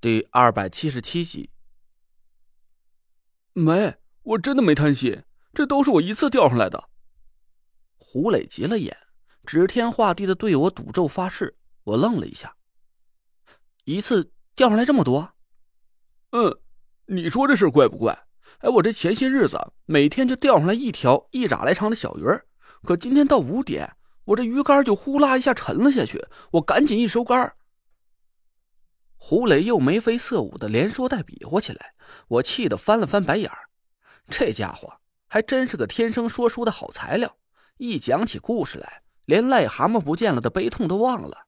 第二百七十七集。没，我真的没贪心，这都是我一次钓上来的。胡磊急了眼，指天画地的对我赌咒发誓。我愣了一下，一次钓上来这么多？嗯，你说这事怪不怪？哎，我这前些日子每天就钓上来一条一拃来长的小鱼儿，可今天到五点，我这鱼竿就呼啦一下沉了下去，我赶紧一收竿。胡磊又眉飞色舞的连说带比划起来，我气得翻了翻白眼儿。这家伙还真是个天生说书的好材料，一讲起故事来，连癞蛤蟆不见了的悲痛都忘了。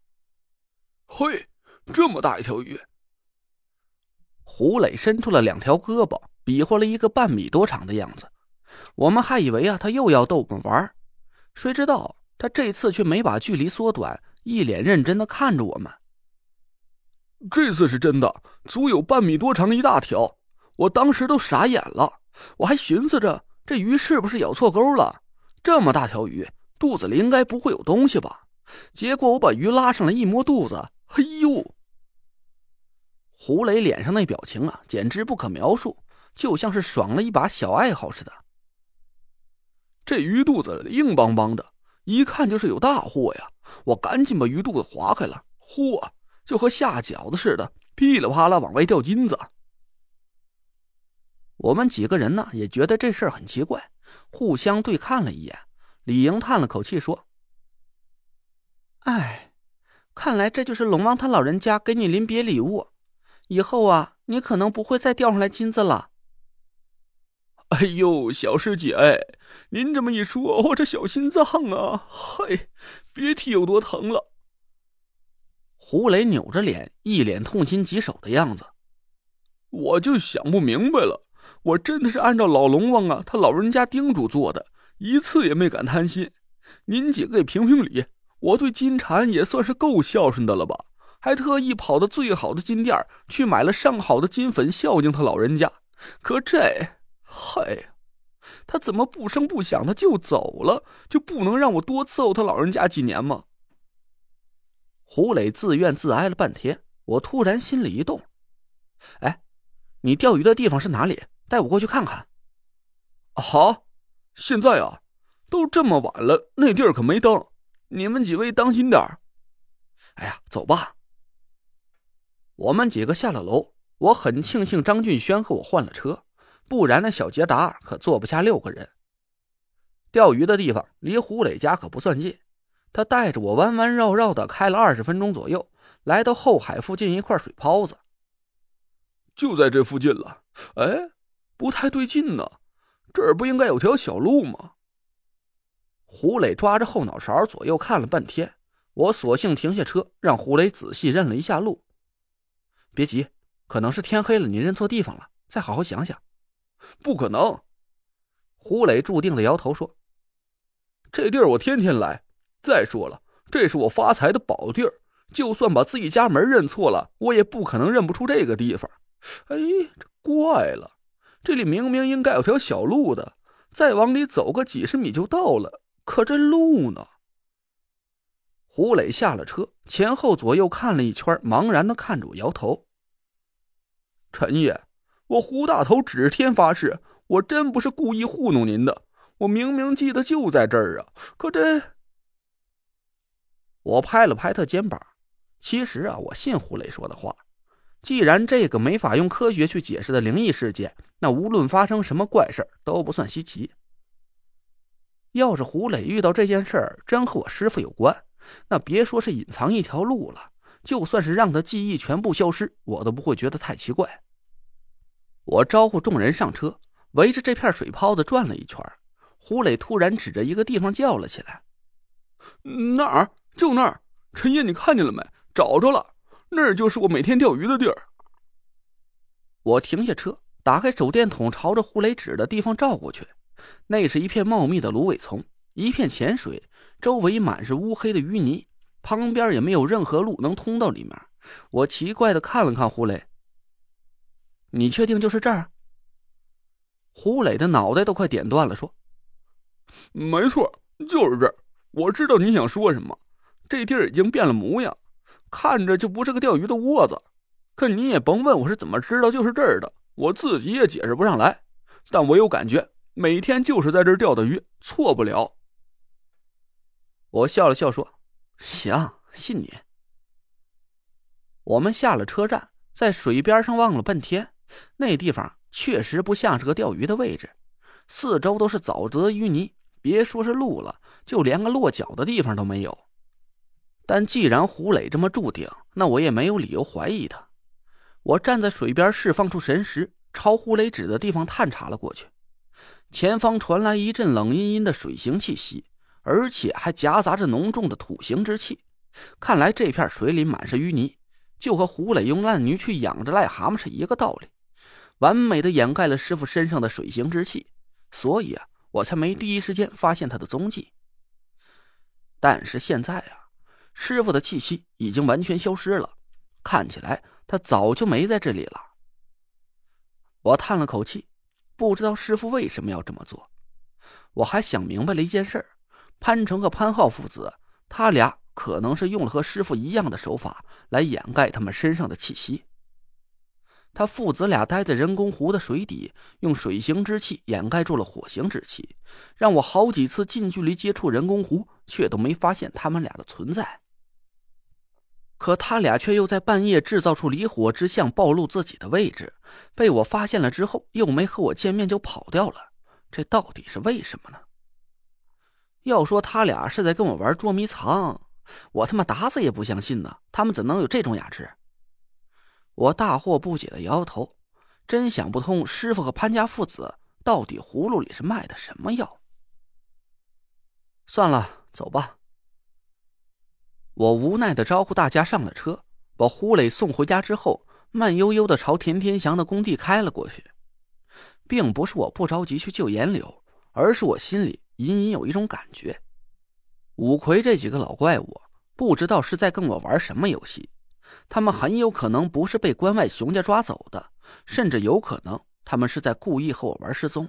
嘿，这么大一条鱼！胡磊伸出了两条胳膊，比划了一个半米多长的样子。我们还以为啊，他又要逗我们玩，谁知道他这次却没把距离缩短，一脸认真的看着我们。这次是真的，足有半米多长一大条，我当时都傻眼了。我还寻思着，这鱼是不是咬错钩了？这么大条鱼，肚子里应该不会有东西吧？结果我把鱼拉上来一摸肚子，嘿呦！胡磊脸上那表情啊，简直不可描述，就像是爽了一把小爱好似的。这鱼肚子硬邦邦的，一看就是有大货呀！我赶紧把鱼肚子划开了，嚯！就和下饺子似的，噼里啪啦往外掉金子。我们几个人呢，也觉得这事儿很奇怪，互相对看了一眼。李莹叹了口气说：“哎，看来这就是龙王他老人家给你临别礼物。以后啊，你可能不会再钓上来金子了。”哎呦，小师姐，您这么一说，我这小心脏啊，嘿，别提有多疼了。胡磊扭着脸，一脸痛心疾首的样子。我就想不明白了，我真的是按照老龙王啊他老人家叮嘱做的，一次也没敢贪心。您几个给评评理，我对金蝉也算是够孝顺的了吧？还特意跑到最好的金店去买了上好的金粉孝敬他老人家。可这，嗨，他怎么不声不响的就走了？就不能让我多伺候他老人家几年吗？胡磊自怨自哀了半天，我突然心里一动，哎，你钓鱼的地方是哪里？带我过去看看。好，现在啊，都这么晚了，那地儿可没灯，你们几位当心点哎呀，走吧。我们几个下了楼，我很庆幸张俊轩和我换了车，不然那小捷达可坐不下六个人。钓鱼的地方离胡磊家可不算近。他带着我弯弯绕绕的开了二十分钟左右，来到后海附近一块水泡子。就在这附近了。哎，不太对劲呢，这儿不应该有条小路吗？胡磊抓着后脑勺左右看了半天，我索性停下车，让胡磊仔细认了一下路。别急，可能是天黑了，你认错地方了，再好好想想。不可能，胡磊注定的摇头说：“这地儿我天天来。”再说了，这是我发财的宝地儿，就算把自己家门认错了，我也不可能认不出这个地方。哎，这怪了，这里明明应该有条小路的，再往里走个几十米就到了，可这路呢？胡磊下了车，前后左右看了一圈，茫然的看着我，摇头：“陈爷，我胡大头指天发誓，我真不是故意糊弄您的，我明明记得就在这儿啊，可这……”我拍了拍他肩膀，其实啊，我信胡磊说的话。既然这个没法用科学去解释的灵异事件，那无论发生什么怪事都不算稀奇。要是胡磊遇到这件事儿真和我师傅有关，那别说是隐藏一条路了，就算是让他记忆全部消失，我都不会觉得太奇怪。我招呼众人上车，围着这片水泡子转了一圈。胡磊突然指着一个地方叫了起来：“那儿！”就那儿，陈爷，你看见了没？找着了，那儿就是我每天钓鱼的地儿。我停下车，打开手电筒，朝着胡磊指的地方照过去。那是一片茂密的芦苇丛，一片浅水，周围满是乌黑的淤泥，旁边也没有任何路能通到里面。我奇怪的看了看胡磊：“你确定就是这儿？”胡磊的脑袋都快点断了，说：“没错，就是这儿。我知道你想说什么。”这地儿已经变了模样，看着就不是个钓鱼的窝子。可你也甭问我是怎么知道就是这儿的，我自己也解释不上来。但我有感觉，每天就是在这儿钓的鱼，错不了。我笑了笑说：“行，信你。”我们下了车站，在水边上望了半天，那地方确实不像是个钓鱼的位置，四周都是沼泽淤泥，别说是路了，就连个落脚的地方都没有。但既然胡磊这么注定，那我也没有理由怀疑他。我站在水边，释放出神识，朝胡磊指的地方探查了过去。前方传来一阵冷阴阴的水形气息，而且还夹杂着浓重的土形之气。看来这片水里满是淤泥，就和胡磊用烂泥去养着癞蛤蟆是一个道理，完美的掩盖了师傅身上的水形之气。所以啊，我才没第一时间发现他的踪迹。但是现在啊，师傅的气息已经完全消失了，看起来。他早就没在这里了。我叹了口气，不知道师傅为什么要这么做。我还想明白了一件事：潘成和潘浩父子，他俩可能是用了和师傅一样的手法来掩盖他们身上的气息。他父子俩待在人工湖的水底，用水形之气掩盖住了火形之气，让我好几次近距离接触人工湖，却都没发现他们俩的存在。可他俩却又在半夜制造出离火之象，暴露自己的位置，被我发现了之后，又没和我见面就跑掉了。这到底是为什么呢？要说他俩是在跟我玩捉迷藏，我他妈打死也不相信呢。他们怎能有这种雅致？我大惑不解的摇摇头，真想不通师傅和潘家父子到底葫芦里是卖的什么药。算了，走吧。我无奈的招呼大家上了车，把胡磊送回家之后，慢悠悠的朝田天祥的工地开了过去。并不是我不着急去救严柳，而是我心里隐隐有一种感觉：五魁这几个老怪物不知道是在跟我玩什么游戏。他们很有可能不是被关外熊家抓走的，甚至有可能他们是在故意和我玩失踪。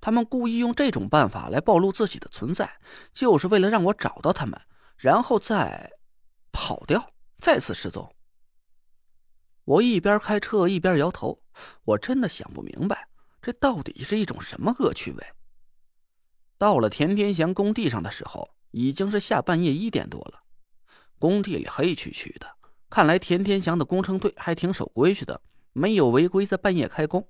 他们故意用这种办法来暴露自己的存在，就是为了让我找到他们。然后再跑掉，再次失踪。我一边开车一边摇头，我真的想不明白，这到底是一种什么恶趣味。到了田天祥工地上的时候，已经是下半夜一点多了。工地里黑黢黢的，看来田天祥的工程队还挺守规矩的，没有违规在半夜开工。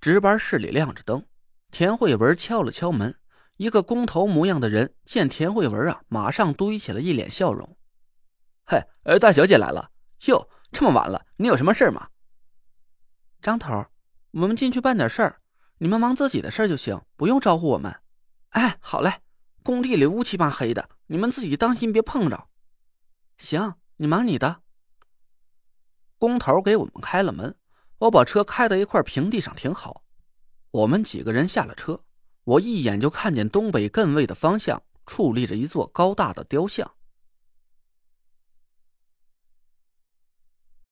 值班室里亮着灯，田慧文敲了敲门。一个工头模样的人见田慧文啊，马上堆起了一脸笑容。嘿，呃，大小姐来了哟！这么晚了，你有什么事吗？张头，我们进去办点事儿，你们忙自己的事儿就行，不用招呼我们。哎，好嘞，工地里乌漆八黑的，你们自己当心别碰着。行，你忙你的。工头给我们开了门，我把车开到一块平地上停好，我们几个人下了车。我一眼就看见东北艮位的方向矗立着一座高大的雕像，